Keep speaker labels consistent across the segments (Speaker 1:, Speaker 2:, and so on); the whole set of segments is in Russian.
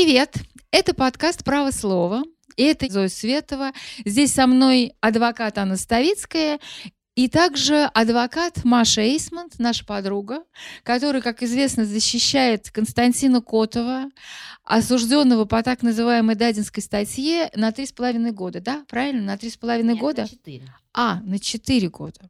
Speaker 1: Привет! Это подкаст «Право слова». И это Зоя Светова. Здесь со мной адвокат Анна Ставицкая и также адвокат Маша Эйсмонт, наша подруга, которая, как известно, защищает Константина Котова, осужденного по так называемой Дадинской статье на три с половиной года. Да, правильно? На три с половиной года?
Speaker 2: На 4.
Speaker 1: А, на четыре года.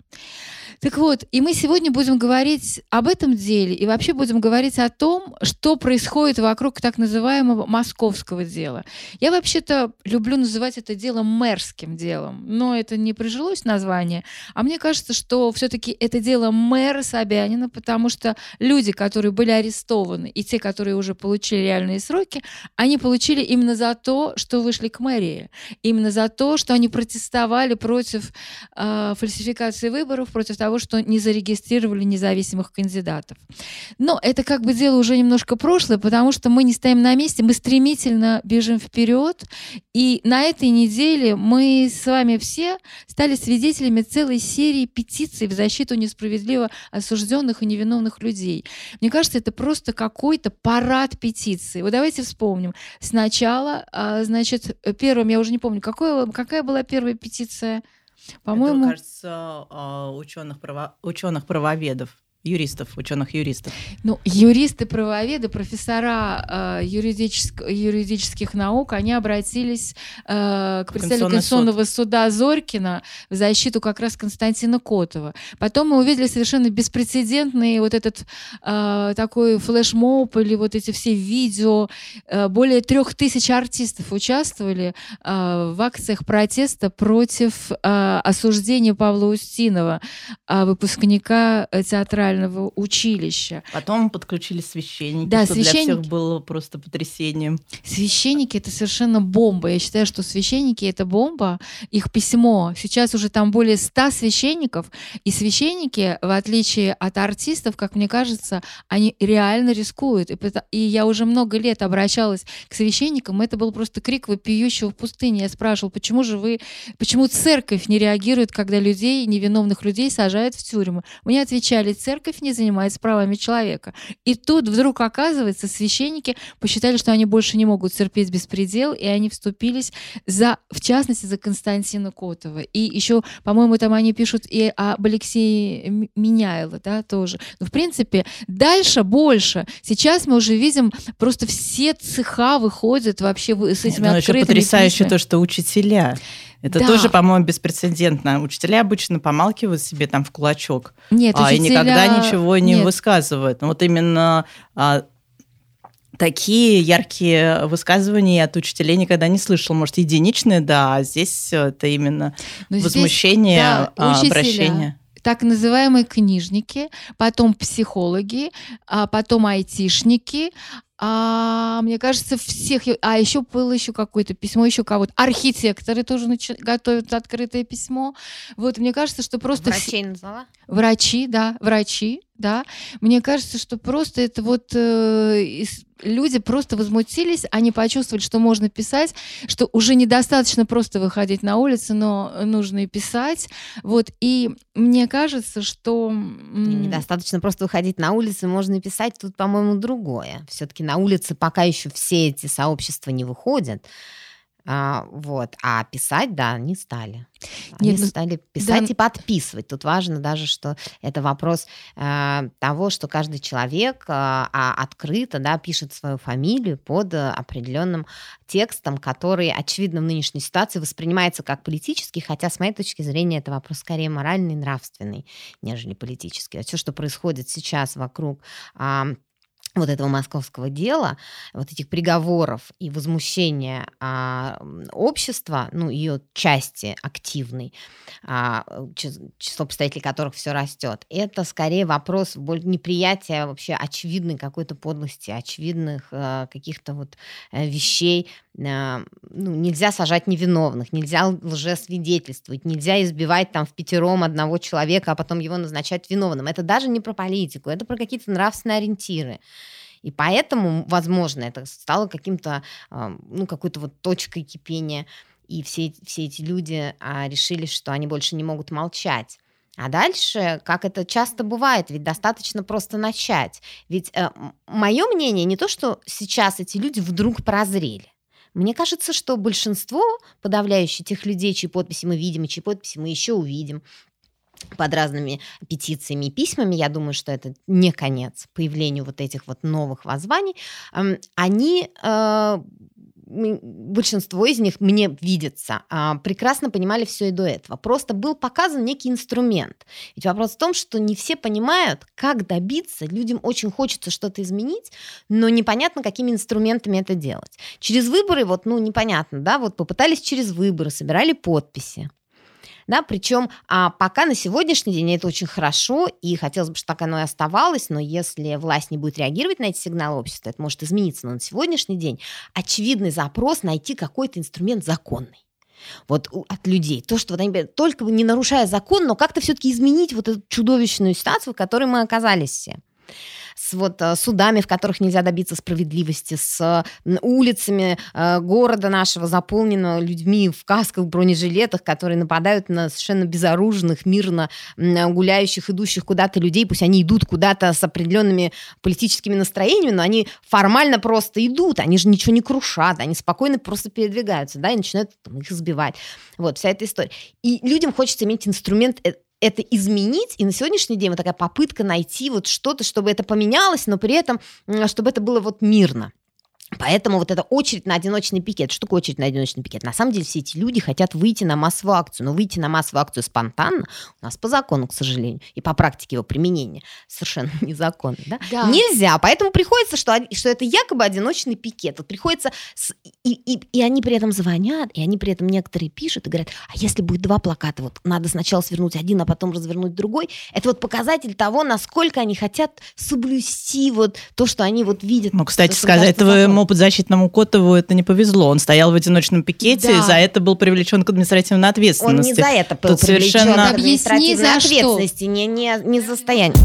Speaker 1: Так вот, и мы сегодня будем говорить об этом деле и вообще будем говорить о том, что происходит вокруг так называемого московского дела. Я вообще-то люблю называть это дело мэрским делом, но это не прижилось название. А мне кажется, что все-таки это дело мэра Собянина, потому что люди, которые были арестованы, и те, которые уже получили реальные сроки, они получили именно за то, что вышли к мэрии, именно за то, что они протестовали против э, фальсификации выборов, против того, того, что не зарегистрировали независимых кандидатов. Но это как бы дело уже немножко прошлое, потому что мы не стоим на месте, мы стремительно бежим вперед. И на этой неделе мы с вами все стали свидетелями целой серии петиций в защиту несправедливо осужденных и невиновных людей. Мне кажется, это просто какой-то парад петиций. Вот давайте вспомним. Сначала, а, значит, первым, я уже не помню, какое, какая была первая петиция?
Speaker 2: По-моему, Это, кажется, ученых, право... ученых правоведов юристов, ученых-юристов?
Speaker 1: Ну, юристы-правоведы, профессора э, юридических, юридических наук, они обратились э, к представителю Конституционного суд. суда Зорькина в защиту как раз Константина Котова. Потом мы увидели совершенно беспрецедентный вот этот э, такой флешмоб или вот эти все видео. Э, более трех тысяч артистов участвовали э, в акциях протеста против э, осуждения Павла Устинова, э, выпускника театрального училища.
Speaker 2: Потом подключили священники, да, что священники... для всех было просто потрясением.
Speaker 1: Священники — это совершенно бомба. Я считаю, что священники — это бомба. Их письмо. Сейчас уже там более ста священников. И священники, в отличие от артистов, как мне кажется, они реально рискуют. И, я уже много лет обращалась к священникам. Это был просто крик вопиющего в пустыне. Я спрашивала, почему же вы, почему церковь не реагирует, когда людей, невиновных людей сажают в тюрьму? Мне отвечали, церковь церковь не занимается правами человека. И тут вдруг оказывается, священники посчитали, что они больше не могут терпеть беспредел, и они вступились за, в частности, за Константина Котова. И еще, по-моему, там они пишут и об Алексее Меняйло, да, тоже. Но, в принципе, дальше больше. Сейчас мы уже видим, просто все цеха выходят вообще с этими
Speaker 2: Но открытыми еще потрясающе письмами. то, что учителя это да. тоже, по-моему, беспрецедентно. Учителя обычно помалкивают себе там в кулачок.
Speaker 1: Нет,
Speaker 2: а,
Speaker 1: учителя...
Speaker 2: И никогда ничего не Нет. высказывают. Но вот именно а, такие яркие высказывания от учителей никогда не слышал. Может, единичные, да, а здесь это именно Но возмущение, здесь, да, учителя. обращение
Speaker 1: так называемые книжники, потом психологи, а потом айтишники, а, мне кажется, всех... А еще было еще какое-то письмо, еще кого-то. Архитекторы тоже нач... готовят открытое письмо. Вот, мне кажется, что просто...
Speaker 2: Врачей назвала?
Speaker 1: Врачи, да, врачи, да. Мне кажется, что просто это вот э, люди просто возмутились, они почувствовали, что можно писать, что уже недостаточно просто выходить на улицу, но нужно и писать. Вот, и мне кажется, что...
Speaker 2: Недостаточно просто выходить на улицу, можно и писать. Тут, по-моему, другое. Все-таки на улице пока еще все эти сообщества не выходят. А, вот. А писать, да, не стали. Они Нет, ну, стали писать да. и подписывать. Тут важно даже, что это вопрос э, того, что каждый человек э, открыто да, пишет свою фамилию под э, определенным текстом, который, очевидно, в нынешней ситуации воспринимается как политический, хотя, с моей точки зрения, это вопрос скорее моральный, нравственный, нежели политический. А все, что происходит сейчас вокруг э, вот этого московского дела, вот этих приговоров и возмущения а, общества, ну, ее части активной, а, число представителей которых все растет, это скорее вопрос неприятия вообще очевидной какой-то подлости, очевидных а, каких-то вот э, вещей. А, ну, нельзя сажать невиновных, нельзя лжесвидетельствовать, нельзя избивать там в пятером одного человека, а потом его назначать виновным. Это даже не про политику, это про какие-то нравственные ориентиры. И поэтому, возможно, это стало каким-то, ну, какой-то вот точкой кипения. И все, все эти люди а, решили, что они больше не могут молчать А дальше, как это часто бывает, ведь достаточно просто начать. Ведь э, мое мнение не то, что сейчас эти люди вдруг прозрели. Мне кажется, что большинство подавляющих тех людей, чьи подписи мы видим, и чьи подписи мы еще увидим, под разными петициями и письмами, я думаю, что это не конец появлению вот этих вот новых воззваний, они э, большинство из них мне видится, а, прекрасно понимали все и до этого. Просто был показан некий инструмент. Ведь вопрос в том, что не все понимают, как добиться. Людям очень хочется что-то изменить, но непонятно, какими инструментами это делать. Через выборы, вот, ну, непонятно, да, вот попытались через выборы, собирали подписи да, причем а, пока на сегодняшний день это очень хорошо, и хотелось бы, чтобы так оно и оставалось, но если власть не будет реагировать на эти сигналы общества, это может измениться, но на сегодняшний день очевидный запрос найти какой-то инструмент законный вот от людей. То, что вот они только не нарушая закон, но как-то все-таки изменить вот эту чудовищную ситуацию, в которой мы оказались все с вот э, судами, в которых нельзя добиться справедливости, с улицами э, города нашего, заполненного людьми в касках, бронежилетах, которые нападают на совершенно безоружных, мирно гуляющих, идущих куда-то людей, пусть они идут куда-то с определенными политическими настроениями, но они формально просто идут, они же ничего не крушат, они спокойно просто передвигаются, да, и начинают там, их избивать. Вот, вся эта история. И людям хочется иметь инструмент э, это изменить, и на сегодняшний день вот такая попытка найти вот что-то, чтобы это поменялось, но при этом, чтобы это было вот мирно. Поэтому вот эта очередь на одиночный пикет. Что такое очередь на одиночный пикет? На самом деле все эти люди хотят выйти на массовую акцию. Но выйти на массовую акцию спонтанно у нас по закону, к сожалению, и по практике его применения совершенно незаконно. Да? Да. Нельзя. Поэтому приходится, что, что это якобы одиночный пикет. Вот приходится... С, и, и, и они при этом звонят, и они при этом некоторые пишут и говорят, а если будет два плаката, вот надо сначала свернуть один, а потом развернуть другой. Это вот показатель того, насколько они хотят соблюсти вот то, что они вот видят.
Speaker 3: Ну, кстати сказать, вы Моему подзащитному Котову это не повезло. Он стоял в одиночном пикете, да. и за это был привлечен к административной ответственности.
Speaker 2: Он не за это был Тут привлечен совершенно... к административной ответственности, не, не, не за состояние.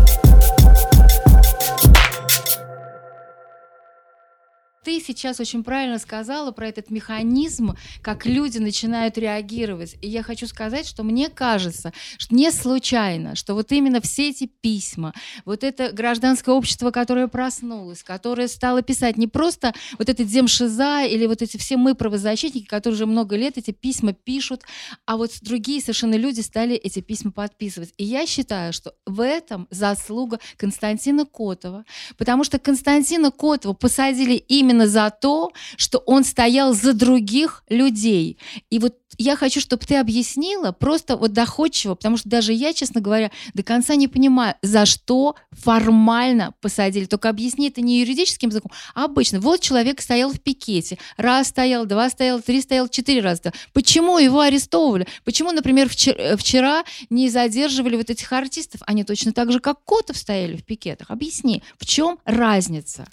Speaker 1: Ты сейчас очень правильно сказала про этот механизм, как люди начинают реагировать. И я хочу сказать, что мне кажется, что не случайно, что вот именно все эти письма, вот это гражданское общество, которое проснулось, которое стало писать не просто вот это Демшиза или вот эти все мы правозащитники, которые уже много лет эти письма пишут, а вот другие совершенно люди стали эти письма подписывать. И я считаю, что в этом заслуга Константина Котова, потому что Константина Котова посадили именно именно за то, что он стоял за других людей. И вот я хочу, чтобы ты объяснила просто вот доходчиво, потому что даже я, честно говоря, до конца не понимаю, за что формально посадили. Только объясни это не юридическим языком, а обычно. Вот человек стоял в пикете, раз стоял, два стоял, три стоял, четыре раза. Почему его арестовывали? Почему, например, вчера, вчера не задерживали вот этих артистов? Они точно так же, как Котов стояли в пикетах. Объясни, в чем разница?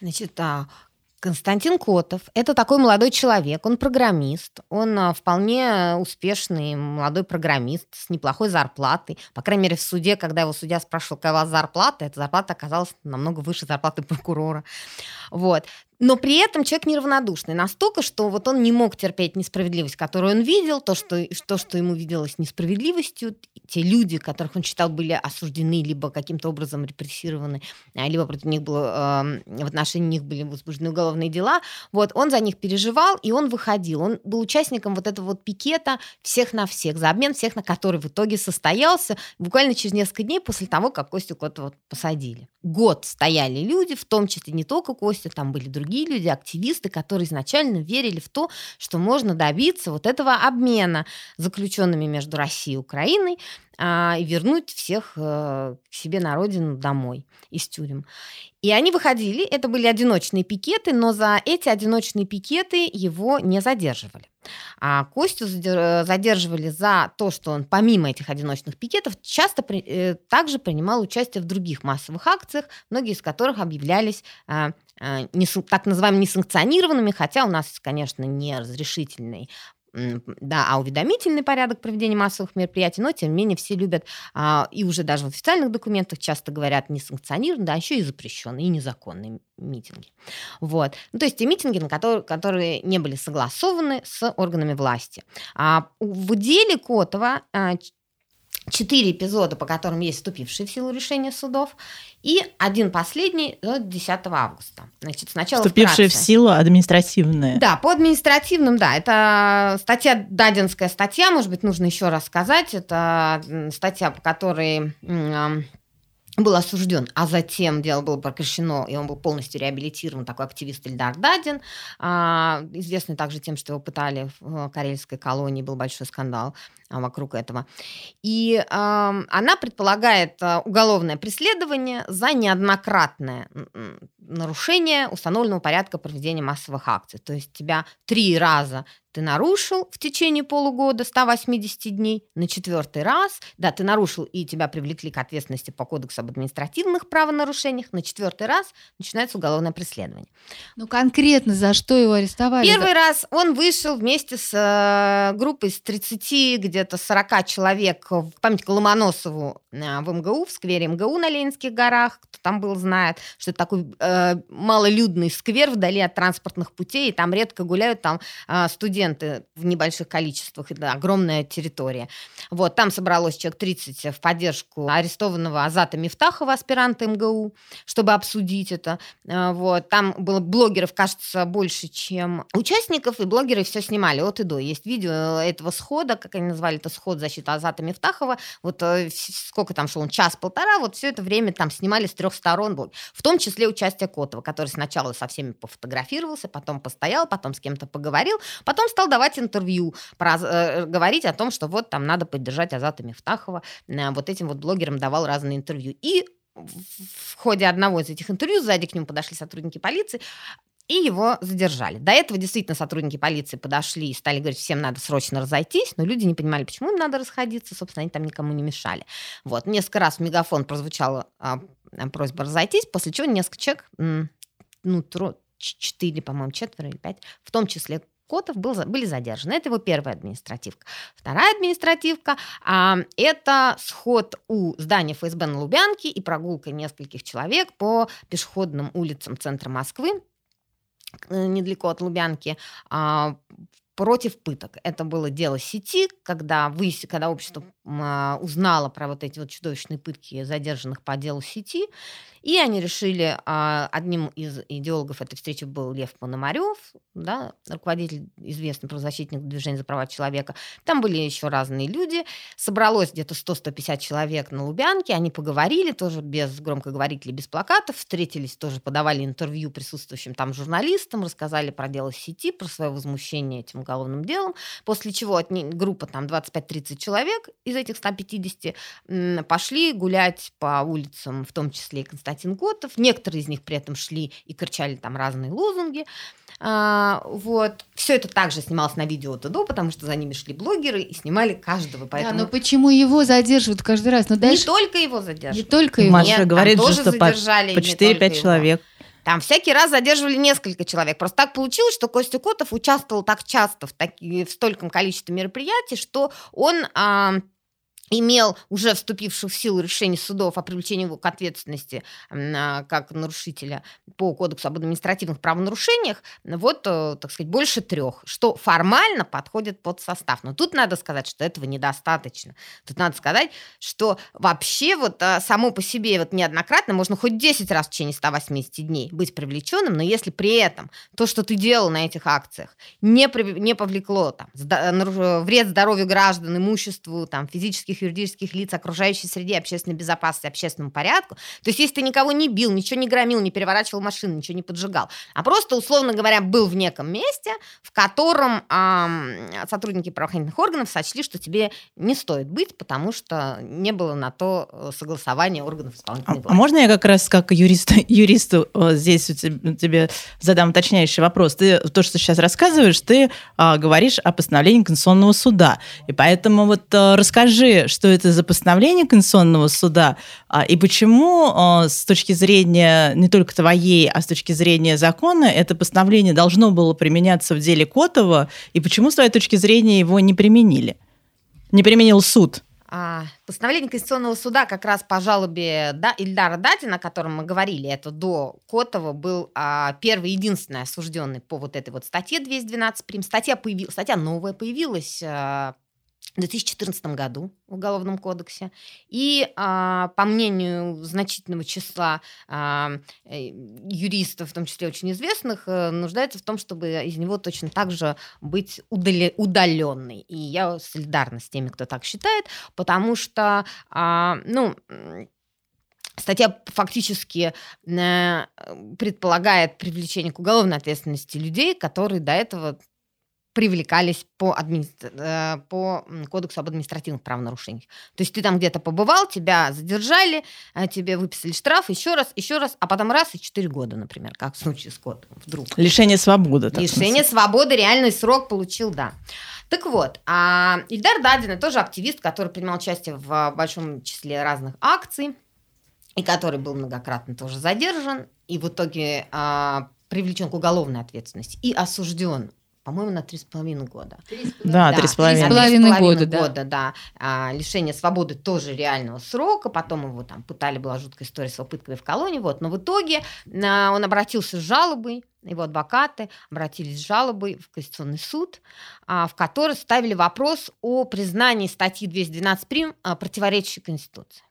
Speaker 2: Значит, Константин Котов – это такой молодой человек, он программист, он а, вполне успешный молодой программист с неплохой зарплатой. По крайней мере, в суде, когда его судья спрашивал, какая у вас зарплата, эта зарплата оказалась намного выше зарплаты прокурора. Вот. Но при этом человек неравнодушный настолько, что вот он не мог терпеть несправедливость, которую он видел, то, что, то, что ему виделось несправедливостью, те люди, которых он считал были осуждены, либо каким-то образом репрессированы, а, либо против них было, э, в отношении них были возбуждены уголовные дела, вот, он за них переживал, и он выходил. Он был участником вот этого вот пикета всех на всех, за обмен всех, на который в итоге состоялся буквально через несколько дней после того, как Костю Котова посадили. Год стояли люди, в том числе не только Костя, там были другие другие люди, активисты, которые изначально верили в то, что можно добиться вот этого обмена заключенными между Россией и Украиной а, и вернуть всех а, к себе на родину домой из тюрем. И они выходили, это были одиночные пикеты, но за эти одиночные пикеты его не задерживали. А Костю задерживали за то, что он помимо этих одиночных пикетов часто при, э, также принимал участие в других массовых акциях, многие из которых объявлялись а, не, так называемыми несанкционированными, хотя у нас, конечно, не разрешительный да, а уведомительный порядок проведения массовых мероприятий, но тем не менее все любят, а, и уже даже в официальных документах часто говорят не санкционированные, да, еще и запрещенные, и незаконные митинги. Вот. Ну, то есть те митинги, на которые, которые не были согласованы с органами власти. А в деле Котова а, четыре эпизода, по которым есть вступившие в силу решения судов, и один последний 10 августа. Значит, сначала
Speaker 3: Вступившие
Speaker 2: вкратце.
Speaker 3: в силу административные.
Speaker 2: Да, по административным, да. Это статья, Дадинская статья, может быть, нужно еще раз сказать. Это статья, по которой был осужден, а затем дело было прекращено, и он был полностью реабилитирован, такой активист Ильдар Дадин, а, известный также тем, что его пытали в карельской колонии, был большой скандал вокруг этого. И э, она предполагает уголовное преследование за неоднократное нарушение установленного порядка проведения массовых акций. То есть тебя три раза ты нарушил в течение полугода 180 дней, на четвертый раз, да, ты нарушил и тебя привлекли к ответственности по кодексу об административных правонарушениях, на четвертый раз начинается уголовное преследование.
Speaker 1: Ну конкретно за что его арестовали?
Speaker 2: Первый раз он вышел вместе с э, группой из 30, где-то 40 человек в память Ломоносову э, в МГУ, в сквере МГУ на Ленинских горах. Кто там был, знает, что это такой э, малолюдный сквер вдали от транспортных путей, и там редко гуляют там э, студенты в небольших количествах, это огромная территория. Вот, там собралось человек 30 в поддержку арестованного Азата Мифтахова, аспиранта МГУ, чтобы обсудить это. Э, вот, там было блогеров, кажется, больше, чем участников, и блогеры все снимали от и до. Есть видео этого схода, как они назвали это, сход защиты Азата Мифтахова. Вот э, сколько там шел, он час-полтора, вот все это время там снимали с трех сторон, в том числе участие Котова, который сначала со всеми пофотографировался, потом постоял, потом с кем-то поговорил, потом стал давать интервью, про, э, говорить о том, что вот там надо поддержать Азата Мифтахова. Э, вот этим вот блогерам давал разные интервью. И в ходе одного из этих интервью сзади к нему подошли сотрудники полиции, и его задержали. До этого действительно сотрудники полиции подошли и стали говорить, всем надо срочно разойтись, но люди не понимали, почему им надо расходиться, собственно, они там никому не мешали. Вот, несколько раз в мегафон прозвучала а, просьба разойтись, после чего несколько человек, ну, тро, четыре, по-моему, четверо или пять, в том числе Котов был, были задержаны. Это его первая административка. Вторая административка а, – это сход у здания ФСБ на Лубянке и прогулка нескольких человек по пешеходным улицам центра Москвы недалеко от Лубянки, а, против пыток. Это было дело сети, когда, вы, когда общество а, узнало про вот эти вот чудовищные пытки задержанных по делу сети, и они решили, а, одним из идеологов этой встречи был Лев Пономарев, да, руководитель, известный правозащитник движения за права человека. Там были еще разные люди. Собралось где-то 100-150 человек на Лубянке. Они поговорили тоже без громкоговорителей, без плакатов. Встретились, тоже подавали интервью присутствующим там журналистам, рассказали про дело сети, про свое возмущение этим уголовным делом. После чего от группа там 25-30 человек из этих 150 пошли гулять по улицам, в том числе и Константин Котов. Некоторые из них при этом шли и кричали там разные лозунги. А, вот. Все это также снималось на видео ТДО, потому что за ними шли блогеры и снимали каждого. Поэтому...
Speaker 1: Да, но почему его задерживают каждый раз?
Speaker 2: Ну, дальше... Не только его задерживают.
Speaker 1: Не только его.
Speaker 3: Маша Нет, говорит же, что по, по 4-5 человек.
Speaker 2: Там всякий раз задерживали несколько человек. Просто так получилось, что Костя Котов участвовал так часто в, таки, в стольком количестве мероприятий, что он а, имел уже вступивших в силу решение судов о привлечении его к ответственности как нарушителя по кодексу об административных правонарушениях, вот, э, так сказать, больше трех, что формально подходит под состав. Но тут надо сказать, что этого недостаточно. Тут надо сказать, что вообще вот э, само по себе вот неоднократно можно хоть 10 раз в течение 180 дней быть привлеченным, но если при этом то, что ты делал на этих акциях, не, при, не повлекло там, вред здоровью граждан, имуществу, там, физических юридических лиц, окружающей среде, общественной безопасности, общественному порядку. То есть, если ты никого не бил, ничего не громил, не переворачивал машину, ничего не поджигал, а просто, условно говоря, был в неком месте, в котором э, сотрудники правоохранительных органов сочли, что тебе не стоит быть, потому что не было на то э, согласования органов исполнительной
Speaker 3: власти. А, можно я как раз как юрист, юристу здесь тебе задам уточняющий вопрос? Ты то, что сейчас рассказываешь, ты а, говоришь о постановлении Конституционного суда. И поэтому вот а, расскажи, что это за постановление Конституционного суда а, и почему а, с точки зрения не только твоей, а с точки зрения закона это постановление должно было применяться в деле Котова и почему с твоей точки зрения его не применили? Не применил суд?
Speaker 2: А, постановление Конституционного суда как раз по жалобе да, Ильдара Датина, о котором мы говорили, это до Котова, был а, первый единственный осужденный по вот этой вот статье 212 прим. Статья, появилась, статья новая появилась а, в 2014 году в Уголовном кодексе. И, а, по мнению значительного числа а, э, юристов, в том числе очень известных, э, нуждается в том, чтобы из него точно так же быть удаленный. И я солидарна с теми, кто так считает, потому что, а, ну, Статья фактически э, предполагает привлечение к уголовной ответственности людей, которые до этого привлекались по, админи... Э, по кодексу об административных правонарушениях. То есть ты там где-то побывал, тебя задержали, э, тебе выписали штраф, еще раз, еще раз, а потом раз и 4 года, например, как в случае с кодом вдруг.
Speaker 3: Лишение свободы.
Speaker 2: Лишение свободы, реальный срок получил, да. Так вот, а Ильдар Дадин тоже активист, который принимал участие в большом числе разных акций, и который был многократно тоже задержан, и в итоге а, привлечен к уголовной ответственности и осужден по-моему, на три с половиной года.
Speaker 3: Да, три с
Speaker 1: половиной года, да.
Speaker 2: года, да. А, лишение свободы тоже реального срока, потом его там пытали, была жуткая история с его пыткой в колонии, вот. Но в итоге а, он обратился с жалобой, его адвокаты обратились с жалобой в Конституционный суд, а, в которой ставили вопрос о признании статьи 212 прим а, противоречащей Конституции.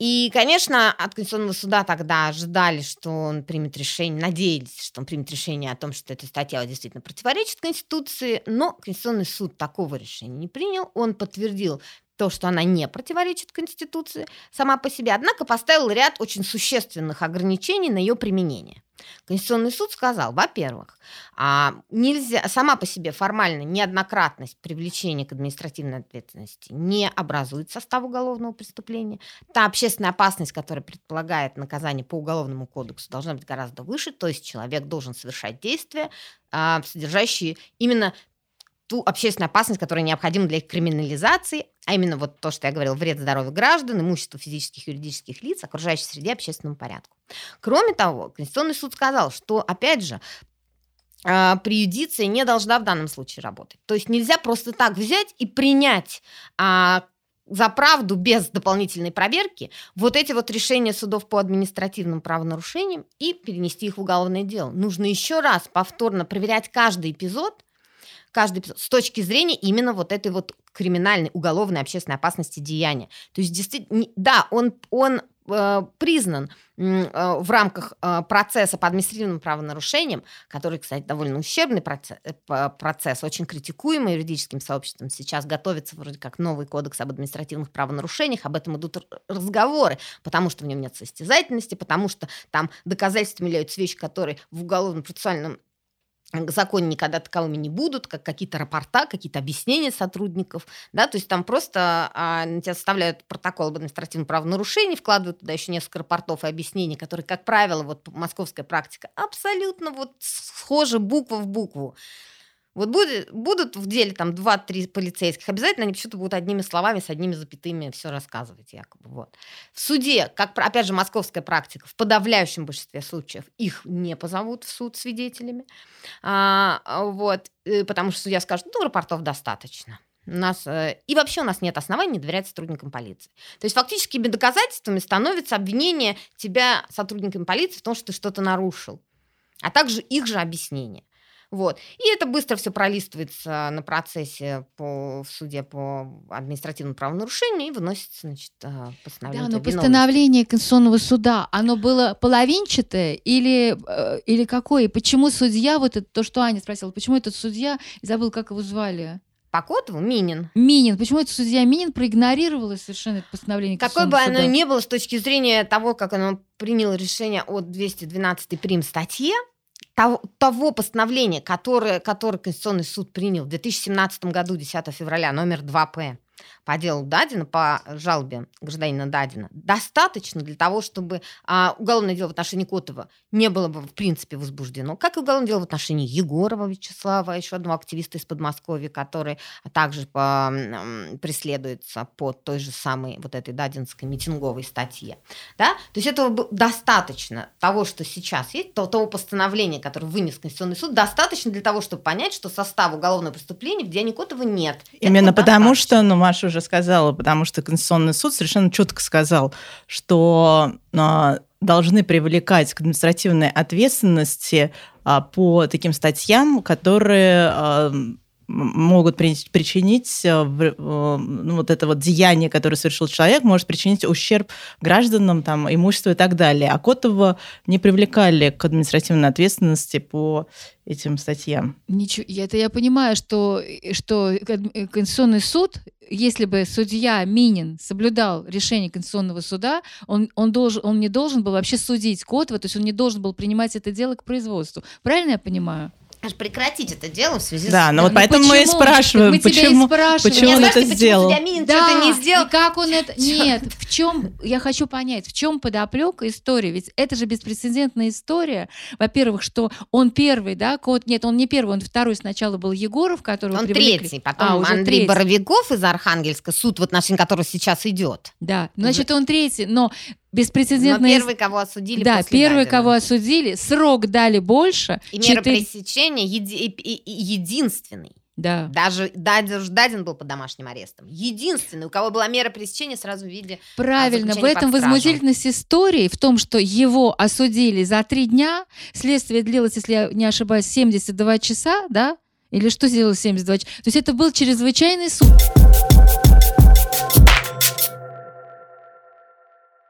Speaker 2: И, конечно, от Конституционного суда тогда ожидали, что он примет решение, надеялись, что он примет решение о том, что эта статья действительно противоречит Конституции, но Конституционный суд такого решения не принял. Он подтвердил то, что она не противоречит Конституции сама по себе, однако поставил ряд очень существенных ограничений на ее применение. Конституционный суд сказал, во-первых, а, нельзя, сама по себе формально неоднократность привлечения к административной ответственности не образует состав уголовного преступления. Та общественная опасность, которая предполагает наказание по уголовному кодексу, должна быть гораздо выше, то есть человек должен совершать действия, а, содержащие именно ту общественную опасность, которая необходима для их криминализации, а именно вот то, что я говорил, вред здоровью граждан, имуществу физических и юридических лиц, окружающей среде, общественному порядку. Кроме того, Конституционный суд сказал, что, опять же, а, приюдиция не должна в данном случае работать. То есть нельзя просто так взять и принять а, за правду без дополнительной проверки вот эти вот решения судов по административным правонарушениям и перенести их в уголовное дело. Нужно еще раз повторно проверять каждый эпизод, каждый эпизод с точки зрения именно вот этой вот криминальной, уголовной, общественной опасности деяния. То есть, действительно, да, он, он э, признан э, в рамках э, процесса по административным правонарушениям, который, кстати, довольно ущербный процесс, процесс, очень критикуемый юридическим сообществом. Сейчас готовится вроде как новый кодекс об административных правонарушениях, об этом идут разговоры, потому что в нем нет состязательности, потому что там доказательствами являются вещи, которые в уголовно-процессуальном законе никогда таковыми не будут, как какие-то рапорта, какие-то объяснения сотрудников, да, то есть там просто а, на тебя составляют протокол об административном правонарушении, вкладывают туда еще несколько рапортов и объяснений, которые, как правило, вот московская практика абсолютно вот схожи буква в букву. Вот будет, будут в деле там 2-3 полицейских, обязательно они почему-то будут одними словами, с одними запятыми все рассказывать якобы. Вот. В суде, как, опять же, московская практика, в подавляющем большинстве случаев их не позовут в суд свидетелями. А, вот, э, потому что судья скажет, ну, рапортов достаточно. У нас, э, и вообще у нас нет оснований не доверять сотрудникам полиции. То есть фактическими доказательствами становится обвинение тебя сотрудниками полиции в том, что ты что-то нарушил, а также их же объяснение. Вот. И это быстро все пролистывается на процессе по, в суде по административному правонарушению и выносится значит, а, постановление.
Speaker 1: Да, но постановление Конституционного суда, оно было половинчатое или, э, или какое? Почему судья, вот это, то, что Аня спросила, почему этот судья, забыл, как его звали?
Speaker 2: По Котову Минин.
Speaker 1: Минин. Почему этот судья Минин проигнорировал совершенно это постановление
Speaker 2: Какое бы оно ни было с точки зрения того, как оно приняло решение о 212 прим статье, того, того постановления, которое, которое Конституционный суд принял в 2017 году, 10 февраля, номер 2П, по делу Дадина, по жалобе гражданина Дадина, достаточно для того, чтобы а, уголовное дело в отношении Котова не было бы в принципе возбуждено, как и уголовное дело в отношении Егорова Вячеслава, еще одного активиста из Подмосковья, который также по, преследуется по той же самой вот этой Дадинской митинговой статье. Да? То есть этого достаточно того, что сейчас есть, того, того постановления, которое вынес Конституционный суд, достаточно для того, чтобы понять, что состава уголовного преступления в Деяне Котова нет.
Speaker 3: Именно Этого потому, достаточно. что, ну, Маша уже сказала, потому что Конституционный суд совершенно четко сказал, что а, должны привлекать к административной ответственности а, по таким статьям, которые а, могут причинить, э, ну, вот это вот деяние, которое совершил человек, может причинить ущерб гражданам, там, имуществу и так далее. А Котова не привлекали к административной ответственности по этим статьям.
Speaker 1: Ничего, это я понимаю, что, что Конституционный суд, если бы судья Минин соблюдал решение Конституционного суда, он, он, должен, он не должен был вообще судить Котова, то есть он не должен был принимать это дело к производству. Правильно я понимаю?
Speaker 2: Аж прекратить это дело в связи
Speaker 3: да, с... Да, но вот ну, поэтому почему? мы и спрашиваем, мы почему, и почему он это сделал.
Speaker 1: Почему да, не сделал? И как он это... Нет, в чем... Я хочу понять, в чем подоплека истории? Ведь это же беспрецедентная история. Во-первых, что он первый, да, кот... Нет, он не первый, он второй сначала был Егоров, которого
Speaker 2: Он
Speaker 1: привлекли.
Speaker 2: третий, потом а, уже Андрей третий. Боровиков из Архангельска, суд, в отношении которого сейчас идет.
Speaker 1: Да, значит, он третий, но беспрецедентная...
Speaker 2: Но первый, кого осудили
Speaker 1: Да, первый, Дадина. кого осудили, срок дали больше.
Speaker 2: И 4... мера пресечения еди... единственный.
Speaker 1: Да.
Speaker 2: Даже Дадин, Дадин был под домашним арестом. Единственный, у кого была мера пресечения сразу в виде
Speaker 1: а, Правильно, в этом возмутительность истории, в том, что его осудили за три дня, следствие длилось, если я не ошибаюсь, 72 часа, да? Или что сделалось 72 часа? То есть это был чрезвычайный суд.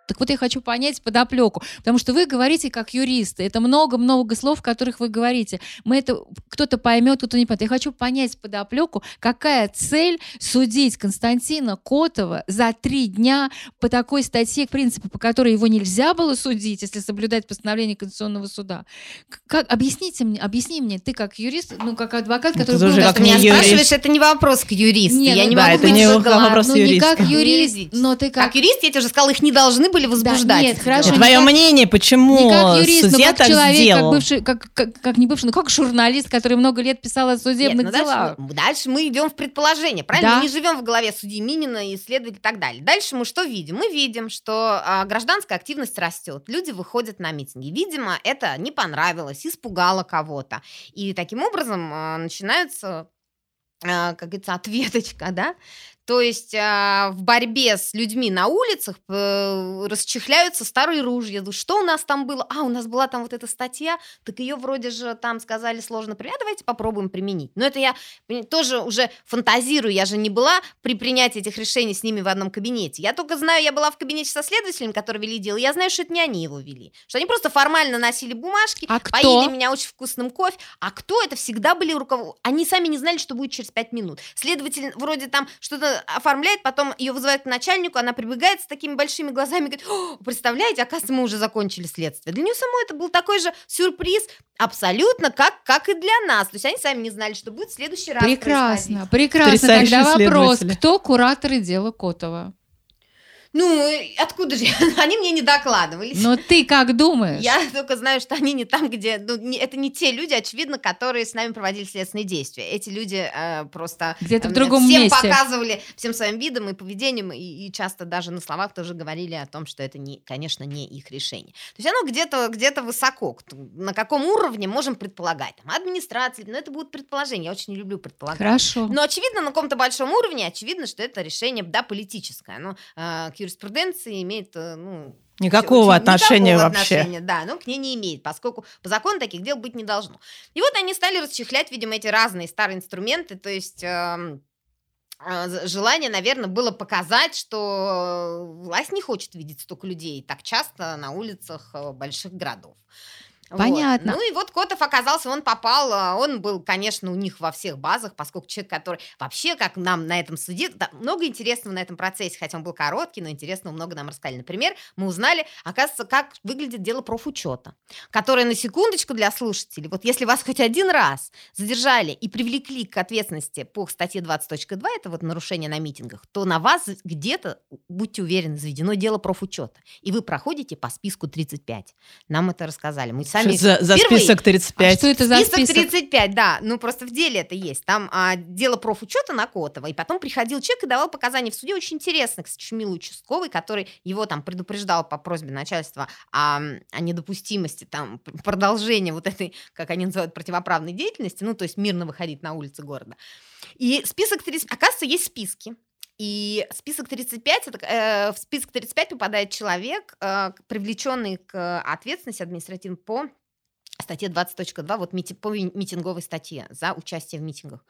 Speaker 1: Так вот я хочу понять подоплеку, потому что вы говорите как юристы, это много-много слов, которых вы говорите. Мы это кто-то поймет, кто-то не поймет. Я хочу понять подоплеку, какая цель судить Константина Котова за три дня по такой статье, в принципе, по которой его нельзя было судить, если соблюдать постановление Конституционного суда. Как, объясните мне, объясни мне, ты как юрист, ну как адвокат, ну, который...
Speaker 2: Ты был, как меня юрист. спрашиваешь, это не вопрос к юристу. Нет,
Speaker 1: я
Speaker 2: ну,
Speaker 1: не
Speaker 2: да,
Speaker 1: могу
Speaker 2: это
Speaker 1: быть
Speaker 2: не
Speaker 1: вопрос ну, не как юрист, но ты как...
Speaker 2: Как юрист, я тебе уже сказала, их не должны были возбуждать. Да,
Speaker 1: нет, хорошо.
Speaker 3: Твое как, мнение, почему не как юрист, судья но как так человек, сделал?
Speaker 1: как бывший, как, как, как не бывший, ну как журналист, который много лет писал о судебных нет, ну делах.
Speaker 2: Дальше, дальше мы идем в предположение, правильно? Да. Мы не живем в голове судьи Минина, исследователей и так далее. Дальше мы что видим? Мы видим, что а, гражданская активность растет, люди выходят на митинги. Видимо, это не понравилось, испугало кого-то. И таким образом а, начинаются а, как говорится, ответочка, да, то есть э, в борьбе с людьми на улицах э, расчехляются старые ружья. Что у нас там было? А, у нас была там вот эта статья, так ее вроде же там сказали сложно применять. А давайте попробуем применить. Но это я тоже уже фантазирую. Я же не была при принятии этих решений с ними в одном кабинете. Я только знаю, я была в кабинете со следователем, который вели дело. Я знаю, что это не они его вели. Что они просто формально носили бумажки,
Speaker 1: а
Speaker 2: поили кто? меня очень вкусным кофе. А кто это всегда были руководители? Они сами не знали, что будет через пять минут. Следователь вроде там что-то оформляет, потом ее вызывают к начальнику, она прибегает с такими большими глазами, говорит, представляете, оказывается, мы уже закончили следствие. Для нее самой это был такой же сюрприз, абсолютно как, как и для нас. То есть они сами не знали, что будет в следующий раз
Speaker 1: Прекрасно, прекрасно. Тогда вопрос, кто кураторы дела Котова?
Speaker 2: Ну, откуда же? Они мне не докладывали.
Speaker 1: Но ты как думаешь?
Speaker 2: Я только знаю, что они не там, где... Ну, не, это не те люди, очевидно, которые с нами проводили следственные действия. Эти люди э, просто...
Speaker 1: Где-то э, в другом
Speaker 2: всем
Speaker 1: месте.
Speaker 2: показывали всем своим видом и поведением, и, и часто даже на словах тоже говорили о том, что это, не, конечно, не их решение. То есть оно где-то где высоко. На каком уровне можем предполагать? Там, администрация, но это будут предположения. Я очень не люблю предполагать.
Speaker 1: Хорошо.
Speaker 2: Но очевидно, на каком-то большом уровне, очевидно, что это решение, да, политическое. Оно э, юриспруденции имеет, э, ну,
Speaker 3: Никакого очень, отношения никакого вообще.
Speaker 2: Отношения, да, ну, к ней не имеет, поскольку по закону таких дел быть не должно. И вот они стали расчехлять, видимо, эти разные старые инструменты, то есть э, э, желание, наверное, было показать, что власть не хочет видеть столько людей так часто на улицах э, больших городов.
Speaker 1: Понятно.
Speaker 2: Вот. Ну и вот Котов оказался, он попал, а, он был, конечно, у них во всех базах, поскольку человек, который вообще, как нам на этом суде, да, много интересного на этом процессе, хотя он был короткий, но интересного много нам рассказали. Например, мы узнали, оказывается, как выглядит дело профучета, которое на секундочку для слушателей, вот если вас хоть один раз задержали и привлекли к ответственности по статье 20.2, это вот нарушение на митингах, то на вас где-то, будьте уверены, заведено дело профучета, и вы проходите по списку 35. Нам это рассказали. Мы
Speaker 3: сами за, за список 35.
Speaker 1: А что это за
Speaker 2: список? Список 35, да. Ну, просто в деле это есть. Там а, дело профучета на Котова, и потом приходил человек и давал показания в суде очень интересных, кстати, Милый участковый, который его там предупреждал по просьбе начальства о, о недопустимости там продолжения вот этой, как они называют, противоправной деятельности, ну, то есть мирно выходить на улицы города. И список 30, оказывается, есть списки. И список 35, это, э, в список 35 попадает человек, э, привлеченный к ответственности административной по статье 20.2, вот мити, по митинговой статье за участие в митингах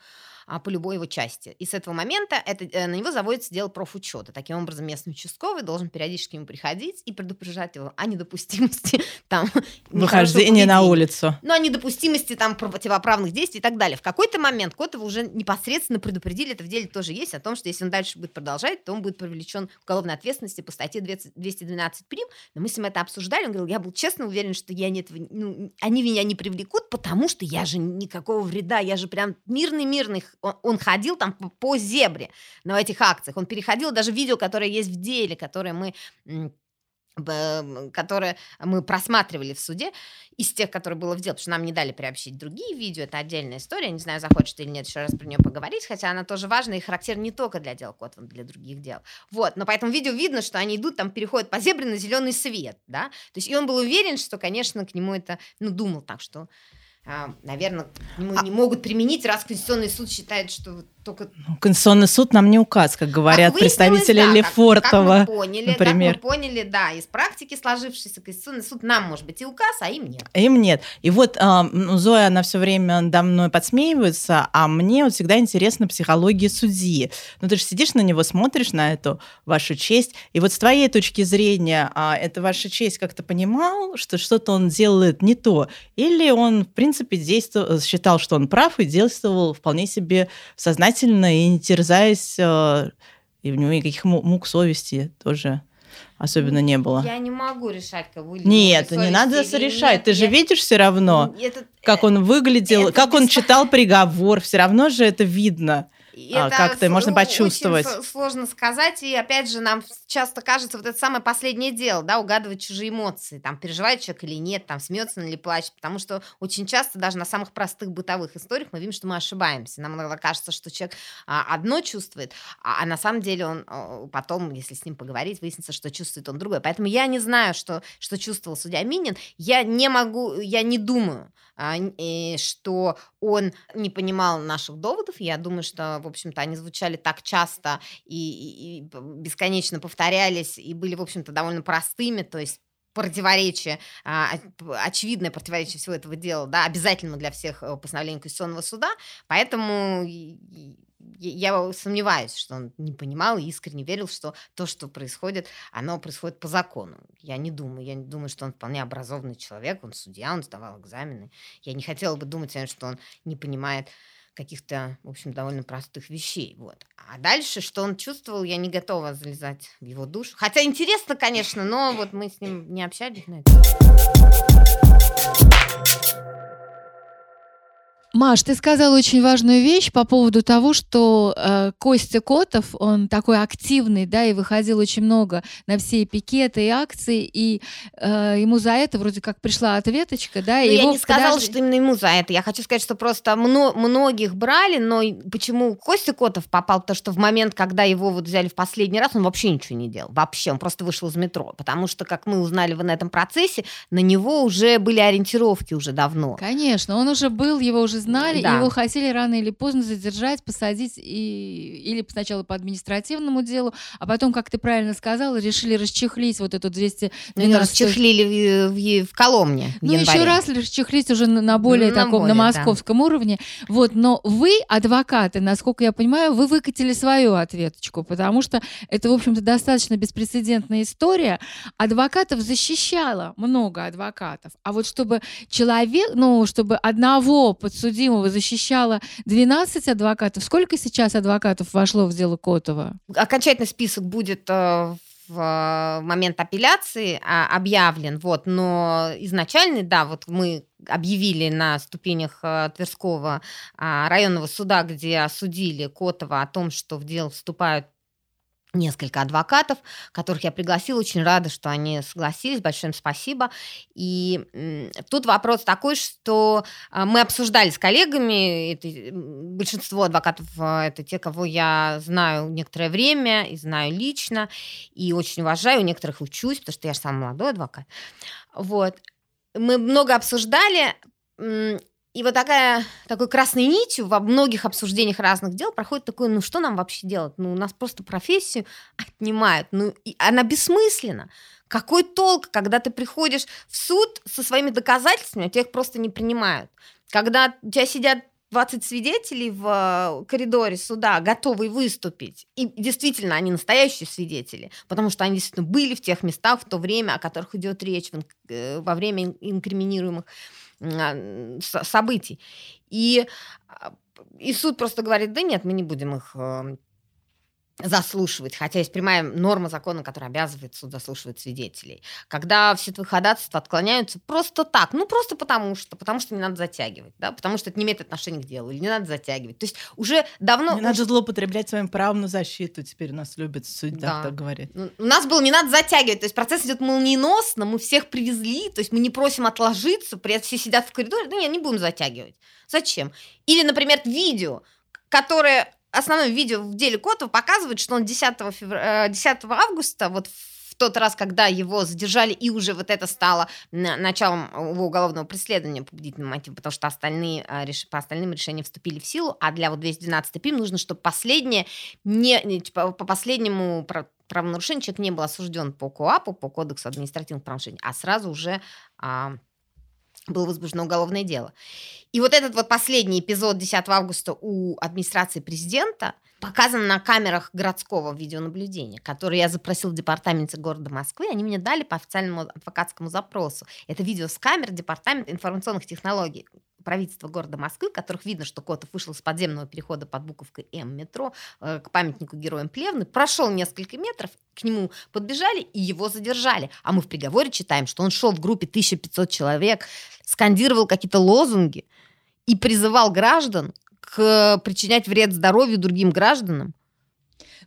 Speaker 2: а, по любой его части. И с этого момента это, э, на него заводится дело профучета. Таким образом, местный участковый должен периодически ему приходить и предупреждать его о недопустимости там
Speaker 3: выхождения на улицу.
Speaker 2: Ну, о недопустимости там противоправных действий и так далее. В какой-то момент Котова уже непосредственно предупредили, это в деле тоже есть, о том, что если он дальше будет продолжать, то он будет привлечен к уголовной ответственности по статье 212 прим. Но мы с ним это обсуждали, он говорил, я был честно уверен, что я не этого, ну, они меня не привлекут, потому что я же никакого вреда, я же прям мирный-мирный он, ходил там по, зебре на этих акциях. Он переходил даже видео, которое есть в деле, которое мы которые мы просматривали в суде, из тех, которые было в деле, потому что нам не дали приобщить другие видео, это отдельная история, не знаю, захочешь ты или нет еще раз про нее поговорить, хотя она тоже важна и характерна не только для дел код, для других дел. Вот, но по этому видео видно, что они идут, там переходят по зебре на зеленый свет, да, то есть и он был уверен, что, конечно, к нему это, ну, думал так, что наверное, ему а... не могут применить, раз Конституционный суд считает, что только...
Speaker 3: Ну, Конституционный суд нам не указ, как говорят как представители да, Лефортова,
Speaker 2: как, как мы поняли,
Speaker 3: например.
Speaker 2: Как мы поняли, да, из практики сложившейся Конституционный суд нам, может быть, и указ, а им нет.
Speaker 3: Им нет. И вот э, Зоя, она все время до мной подсмеивается, а мне вот всегда интересна психология судьи. Ну, ты же сидишь на него, смотришь на эту вашу честь, и вот с твоей точки зрения, а, это ваша честь как-то понимал, что что-то он делает не то, или он, в принципе, принципе, действовал, считал, что он прав и действовал вполне себе сознательно и не терзаясь, э, и у него никаких мук совести тоже особенно не было.
Speaker 2: Я не могу решать, кого
Speaker 3: Нет, не надо решать. Ты же видишь все равно, это, как он выглядел, как он читал приговор. Все равно же это видно. А, как-то можно почувствовать.
Speaker 2: Очень сложно сказать, и опять же нам часто кажется вот это самое последнее дело, да, угадывать чужие эмоции, там переживает человек или нет, там смеется или плачет, потому что очень часто даже на самых простых бытовых историях мы видим, что мы ошибаемся, нам иногда кажется, что человек а, одно чувствует, а, а на самом деле он а, потом, если с ним поговорить, выяснится, что чувствует он другое. Поэтому я не знаю, что что чувствовал судья Минин, я не могу, я не думаю, а, что он не понимал наших доводов. Я думаю, что, в общем-то, они звучали так часто и, и бесконечно повторялись, и были, в общем-то, довольно простыми, то есть противоречие, а, очевидное противоречие всего этого дела, да, обязательно для всех э, постановлений Конституционного суда, поэтому я сомневаюсь, что он не понимал и искренне верил, что то, что происходит, оно происходит по закону. Я не думаю. Я не думаю, что он вполне образованный человек, он судья, он сдавал экзамены. Я не хотела бы думать, что он не понимает каких-то, в общем, довольно простых вещей. Вот. А дальше, что он чувствовал, я не готова залезать в его душу. Хотя интересно, конечно, но вот мы с ним не общались на это.
Speaker 1: Маш, ты сказала очень важную вещь по поводу того, что э, Костя Котов, он такой активный, да, и выходил очень много на все пикеты и акции, и э, ему за это вроде как пришла ответочка, да.
Speaker 2: Ну,
Speaker 1: и
Speaker 2: я не сказала, подожди... что именно ему за это. Я хочу сказать, что просто мно- многих брали, но почему Костя Котов попал? Потому что в момент, когда его вот взяли в последний раз, он вообще ничего не делал. Вообще, он просто вышел из метро. Потому что, как мы узнали в этом процессе, на него уже были ориентировки уже давно.
Speaker 1: Конечно, он уже был, его уже знали, да. и его хотели рано или поздно задержать, посадить, и, или сначала по административному делу, а потом, как ты правильно сказала, решили расчехлить вот эту 200...
Speaker 2: Ну, расчехлили в, в, в Коломне в
Speaker 1: Ну, еще раз расчехлить уже на более на таком, более, на московском да. уровне. Вот, но вы, адвокаты, насколько я понимаю, вы выкатили свою ответочку, потому что это, в общем-то, достаточно беспрецедентная история. Адвокатов защищало много адвокатов, а вот чтобы человек, ну, чтобы одного подсудимого защищала 12 адвокатов. Сколько сейчас адвокатов вошло в дело Котова?
Speaker 2: Окончательный список будет э, в э, момент апелляции а, объявлен, вот, но изначальный, да, вот мы объявили на ступенях э, Тверского а, районного суда, где осудили Котова о том, что в дело вступают несколько адвокатов, которых я пригласила. Очень рада, что они согласились. Большое им спасибо. И тут вопрос такой, что а, мы обсуждали с коллегами, это, большинство адвокатов а, это те, кого я знаю некоторое время и знаю лично, и очень уважаю, у некоторых учусь, потому что я же самый молодой адвокат. Вот. Мы много обсуждали, и вот такая, такой красной нитью во многих обсуждениях разных дел проходит такое, ну что нам вообще делать? Ну у нас просто профессию отнимают, ну и она бессмысленна. Какой толк, когда ты приходишь в суд со своими доказательствами, а тебя их просто не принимают? Когда у тебя сидят 20 свидетелей в э, коридоре суда, готовые выступить. И действительно, они настоящие свидетели, потому что они действительно были в тех местах в то время, о которых идет речь э, во время инкриминируемых событий. И, а, и суд просто говорит, да нет, мы не будем их эм, заслушивать, хотя есть прямая норма закона, которая обязывает суд заслушивать свидетелей. Когда все твои ходатайства отклоняются просто так, ну просто потому что, потому что не надо затягивать, да, потому что это не имеет отношения к делу, или не надо затягивать. То есть уже давно...
Speaker 3: Не надо злоупотреблять своим правом на защиту, теперь нас любят судья да. так говорит.
Speaker 2: Ну, у нас было не надо затягивать, то есть процесс идет молниеносно, мы всех привезли, то есть мы не просим отложиться, при этом все сидят в коридоре, ну нет, не будем затягивать. Зачем? Или, например, видео, которое основное видео в деле Котова показывает, что он 10, февраля, 10 августа, вот в тот раз, когда его задержали, и уже вот это стало началом его уголовного преследования побудительным мотивом, потому что остальные, а, по остальным решениям вступили в силу, а для вот 212 ПИМ нужно, чтобы последнее, не, типа, по последнему правонарушению человек не был осужден по КОАПу, по Кодексу административных правонарушений, а сразу уже а, было возбуждено уголовное дело. И вот этот вот последний эпизод 10 августа у администрации президента показан на камерах городского видеонаблюдения, которые я запросил в департаменте города Москвы. Они мне дали по официальному адвокатскому запросу. Это видео с камер Департамента информационных технологий правительства города Москвы, которых видно, что Котов вышел с подземного перехода под буковкой М метро э, к памятнику героям Плевны, прошел несколько метров, к нему подбежали и его задержали. А мы в приговоре читаем, что он шел в группе 1500 человек, скандировал какие-то лозунги и призывал граждан к причинять вред здоровью другим гражданам.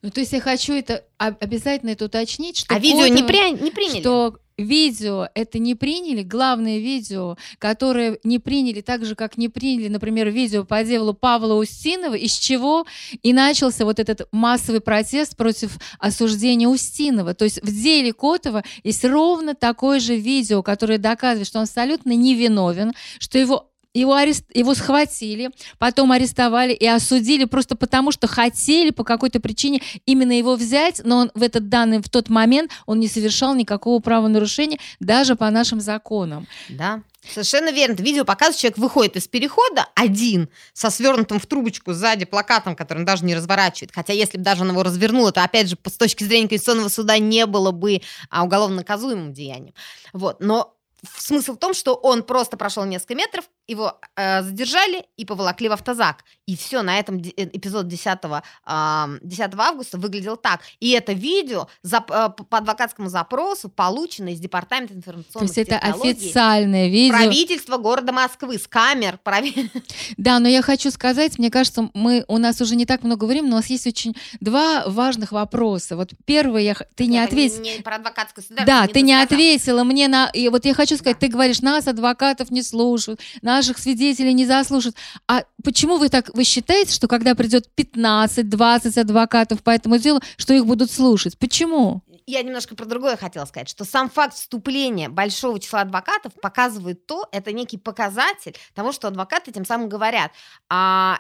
Speaker 1: Ну, то есть я хочу это обязательно это уточнить, что
Speaker 2: а видео не, при... не приняли.
Speaker 1: Что видео это не приняли, главное видео, которое не приняли так же, как не приняли, например, видео по делу Павла Устинова, из чего и начался вот этот массовый протест против осуждения Устинова. То есть в деле Котова есть ровно такое же видео, которое доказывает, что он абсолютно невиновен, что его его, арест... его схватили, потом арестовали и осудили просто потому, что хотели по какой-то причине именно его взять, но он в этот данный, в тот момент он не совершал никакого правонарушения даже по нашим законам.
Speaker 2: Да. Совершенно верно. Это видео показывает, человек выходит из перехода один, со свернутым в трубочку сзади плакатом, который он даже не разворачивает. Хотя если бы даже он его развернул, то, опять же, с точки зрения Конституционного суда не было бы а, уголовно наказуемым деянием. Вот. Но смысл в том, что он просто прошел несколько метров, его э, задержали и поволокли в автозак. И все, на этом э, эпизод 10, э, 10 августа выглядел так. И это видео за, э, по адвокатскому запросу получено из Департамента информационных
Speaker 1: То есть это официальное видео.
Speaker 2: Правительство города Москвы с камер. Прав...
Speaker 1: Да, но я хочу сказать, мне кажется, мы, у нас уже не так много времени, но у нас есть очень два важных вопроса. Вот первый, я, ты не ответила...
Speaker 2: Не, не про адвокатскую
Speaker 1: Да, ты не ответила мне на... И вот я хочу сказать, да. ты говоришь, нас, адвокатов, не слушают, наших свидетелей не заслушают. А почему вы так, вы считаете, что когда придет 15-20 адвокатов по этому делу, что их будут слушать? Почему?
Speaker 2: я немножко про другое хотела сказать, что сам факт вступления большого числа адвокатов показывает то, это некий показатель того, что адвокаты тем самым говорят, а,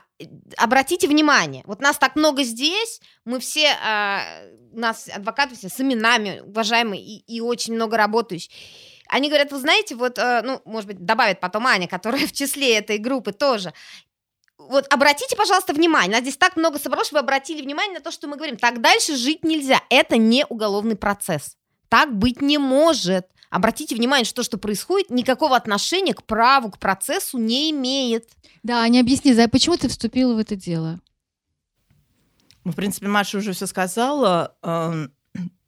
Speaker 2: обратите внимание, вот нас так много здесь, мы все, а, нас адвокаты все с именами, уважаемые, и, и очень много работающих. Они говорят, вы знаете, вот, э, ну, может быть, добавит потом Аня, которая в числе этой группы тоже. Вот обратите, пожалуйста, внимание, нас здесь так много собралось, чтобы вы обратили внимание на то, что мы говорим. Так дальше жить нельзя. Это не уголовный процесс. Так быть не может. Обратите внимание, что то, что происходит, никакого отношения к праву, к процессу не имеет.
Speaker 1: Да, не объясни, за почему ты вступила в это дело?
Speaker 3: Ну, в принципе, Маша уже все сказала.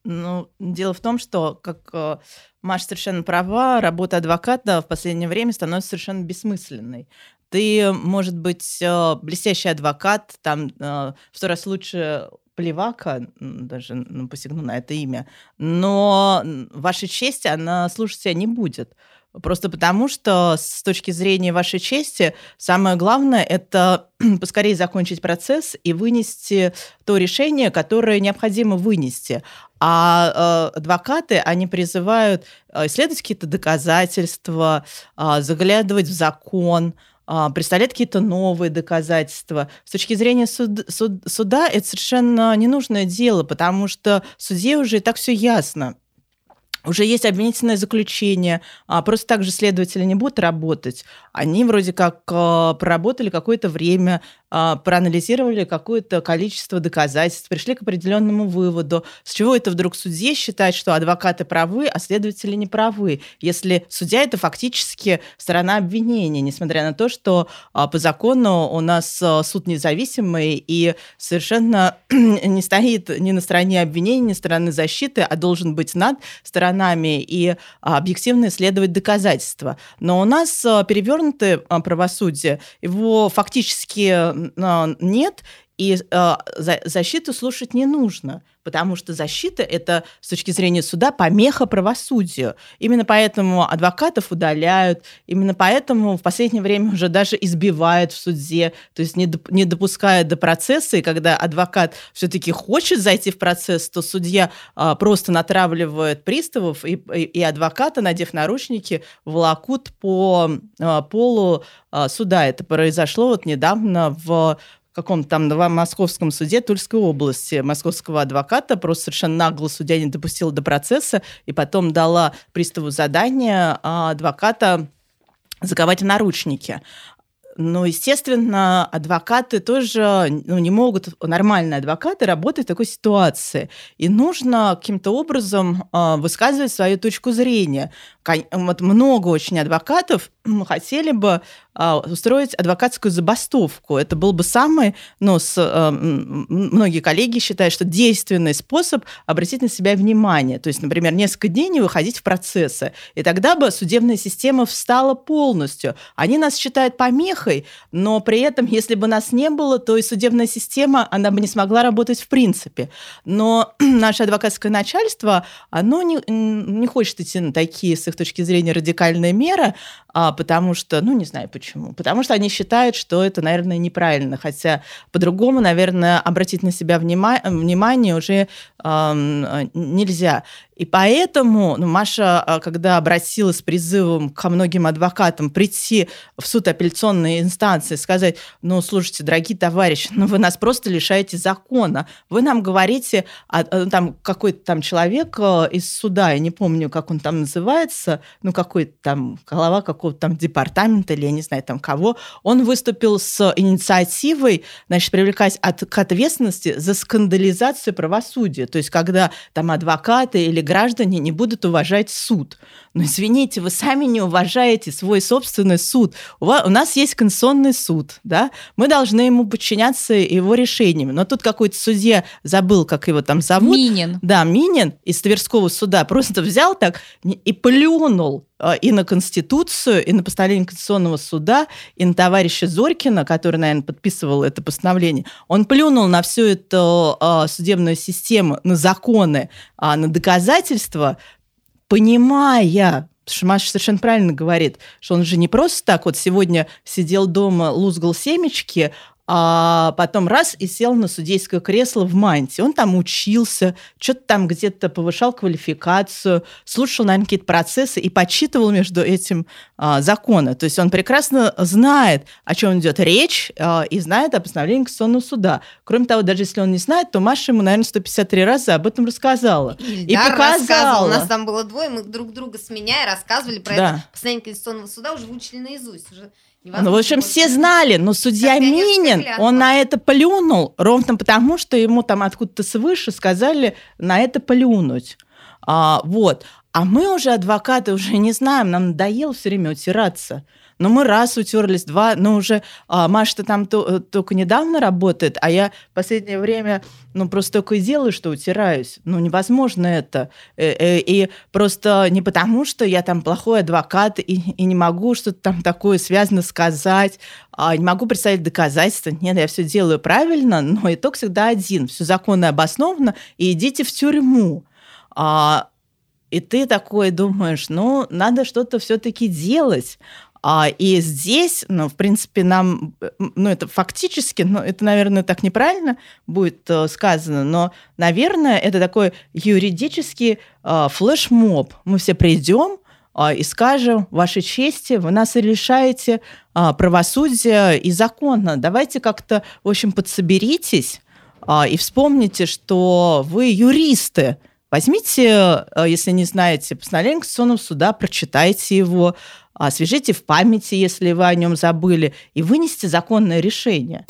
Speaker 3: Ну, дело в том, что, как э, Маша совершенно права, работа адвоката в последнее время становится совершенно бессмысленной. Ты, может быть, э, блестящий адвокат, там э, в сто раз лучше Плевака, даже ну, посягну на это имя, но вашей чести она слушать себя не будет. Просто потому, что с точки зрения вашей чести самое главное – это поскорее закончить процесс и вынести то решение, которое необходимо вынести. А э, адвокаты, они призывают э, исследовать какие-то доказательства, э, заглядывать в закон, представлять какие-то новые доказательства. С точки зрения суд, суд, суда это совершенно ненужное дело, потому что судье уже и так все ясно уже есть обвинительное заключение, а просто так же следователи не будут работать. Они вроде как а, проработали какое-то время, проанализировали какое-то количество доказательств, пришли к определенному выводу. С чего это вдруг судье считать, что адвокаты правы, а следователи не правы, если судья это фактически сторона обвинения, несмотря на то, что а, по закону у нас суд независимый и совершенно не стоит ни на стороне обвинения, ни на стороне защиты, а должен быть над сторонами и а, объективно исследовать доказательства. Но у нас а, перевернутое а, правосудие, его фактически нет, и защиту слушать не нужно потому что защита – это, с точки зрения суда, помеха правосудию. Именно поэтому адвокатов удаляют, именно поэтому в последнее время уже даже избивают в суде, то есть не, не допускают до процесса, и когда адвокат все-таки хочет зайти в процесс, то судья а, просто натравливает приставов, и, и, и адвоката, надев наручники, волокут по а, полу а, суда. Это произошло вот недавно в каком-то там московском суде Тульской области московского адвоката просто совершенно нагло судья не допустила до процесса и потом дала приставу задание а, адвоката заковать в наручники. Ну, естественно, адвокаты тоже ну, не могут, нормальные адвокаты, работать в такой ситуации. И нужно каким-то образом э, высказывать свою точку зрения. Вот много очень адвокатов хотели бы э, устроить адвокатскую забастовку. Это был бы самый, ну, с, э, многие коллеги считают, что действенный способ обратить на себя внимание. То есть, например, несколько дней не выходить в процессы. И тогда бы судебная система встала полностью. Они нас считают помехой, но при этом, если бы нас не было, то и судебная система, она бы не смогла работать в принципе. Но наше адвокатское начальство, оно не, не хочет идти на такие, с их точки зрения, радикальные меры, а, потому что, ну, не знаю почему, потому что они считают, что это, наверное, неправильно, хотя по-другому, наверное, обратить на себя внима- внимание уже э, нельзя. И поэтому ну, Маша, а, когда обратилась с призывом ко многим адвокатам прийти в суд апелляционной инстанции, сказать, ну, слушайте, дорогие товарищи, ну, вы нас просто лишаете закона. Вы нам говорите, а, а, там какой-то там человек а, из суда, я не помню, как он там называется, ну, какой-то там голова какого-то там департамента или я не знаю там кого, он выступил с инициативой, значит, привлекать от, к ответственности за скандализацию правосудия. То есть, когда там адвокаты или граждане не будут уважать суд. Но извините, вы сами не уважаете свой собственный суд. У, вас, у нас есть конституционный суд, да, мы должны ему подчиняться его решениям. Но тут какой-то судья забыл, как его там зовут.
Speaker 1: Минин.
Speaker 3: Да, Минин из Тверского суда просто взял так и плюнул а, и на Конституцию, и на постановление Конституционного суда, и на товарища Зорькина, который, наверное, подписывал это постановление. Он плюнул на всю эту э, судебную систему, на законы, э, на доказательства, понимая, Потому что Маша совершенно правильно говорит, что он же не просто так вот сегодня сидел дома, лузгал семечки, а потом раз и сел на судейское кресло в Манте. Он там учился, что-то там где-то повышал квалификацию, слушал, наверное, какие-то процессы и подсчитывал между этим а, законы. То есть он прекрасно знает, о чем идет речь, а, и знает о постановлении Конституционного суда. Кроме того, даже если он не знает, то Маша ему, наверное, 153 раза об этом рассказала.
Speaker 2: И, и показала. У нас там было двое, мы друг друга сменяя рассказывали про да. это постановление Конституционного суда, уже выучили наизусть. Уже
Speaker 3: ну, в общем, все знали, но судья Минин, он на это плюнул, ровно потому, что ему там откуда-то свыше сказали на это плюнуть. А, вот. А мы уже, адвокаты, уже не знаем, нам надоело все время утираться. Но мы раз утерлись, два, но уже а, Маша-то там то, э, только недавно работает, а я последнее время ну, просто только и делаю, что утираюсь. Ну, невозможно это. Э, э, и просто не потому, что я там плохой адвокат и, и не могу что-то там такое связано сказать, а не могу представить доказательства. Нет, я все делаю правильно, но итог всегда один. Все законно обосновано, и идите в тюрьму. А, и ты такой думаешь, ну, надо что-то все-таки делать. А, и здесь, ну, в принципе, нам, ну, это фактически, ну, это, наверное, так неправильно будет э, сказано, но, наверное, это такой юридический э, флешмоб. Мы все придем, а, и скажем, вашей чести, вы нас лишаете а, правосудия и закона. Давайте как-то, в общем, подсоберитесь а, и вспомните, что вы юристы. Возьмите, если не знаете, постановление Конституционного суда, прочитайте его, освежите в памяти, если вы о нем забыли, и вынесите законное решение.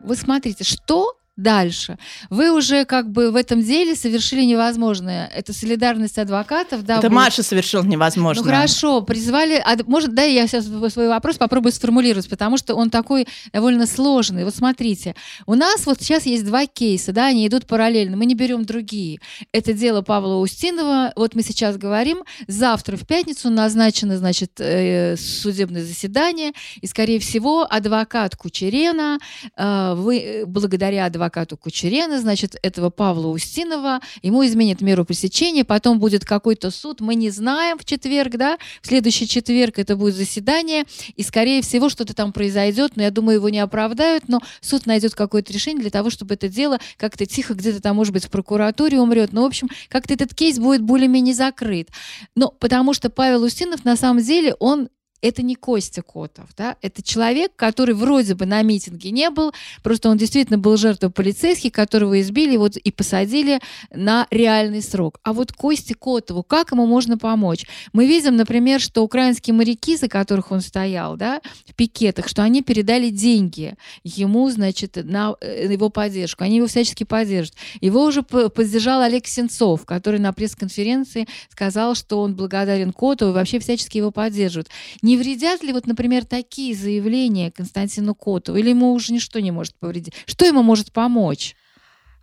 Speaker 1: Вы смотрите, что дальше. Вы уже как бы в этом деле совершили невозможное. Это солидарность адвокатов. Да,
Speaker 3: Это
Speaker 1: будет...
Speaker 3: Маша совершил невозможное.
Speaker 1: Ну хорошо, призвали... Может, да, я сейчас свой вопрос попробую сформулировать, потому что он такой довольно сложный. Вот смотрите, у нас вот сейчас есть два кейса, да, они идут параллельно, мы не берем другие. Это дело Павла Устинова, вот мы сейчас говорим, завтра в пятницу назначено, значит, э, судебное заседание, и, скорее всего, адвокат Кучерена, э, вы, благодаря адвокату адвокату Кучерена, значит, этого Павла Устинова, ему изменят меру пресечения, потом будет какой-то суд, мы не знаем в четверг, да, в следующий четверг это будет заседание, и, скорее всего, что-то там произойдет, но я думаю, его не оправдают, но суд найдет какое-то решение для того, чтобы это дело как-то тихо где-то там, может быть, в прокуратуре умрет, но, в общем, как-то этот кейс будет более-менее закрыт. Но потому что Павел Устинов, на самом деле, он это не Костя Котов, да, это человек, который вроде бы на митинге не был, просто он действительно был жертвой полицейских, которого избили вот, и посадили на реальный срок. А вот Косте Котову, как ему можно помочь? Мы видим, например, что украинские моряки, за которых он стоял, да, в пикетах, что они передали деньги ему, значит, на э, его поддержку. Они его всячески поддержат. Его уже поддержал Олег Сенцов, который на пресс-конференции сказал, что он благодарен Котову и вообще всячески его поддерживает не вредят ли, вот, например, такие заявления Константину Котову? Или ему уже ничто не может повредить? Что ему может помочь?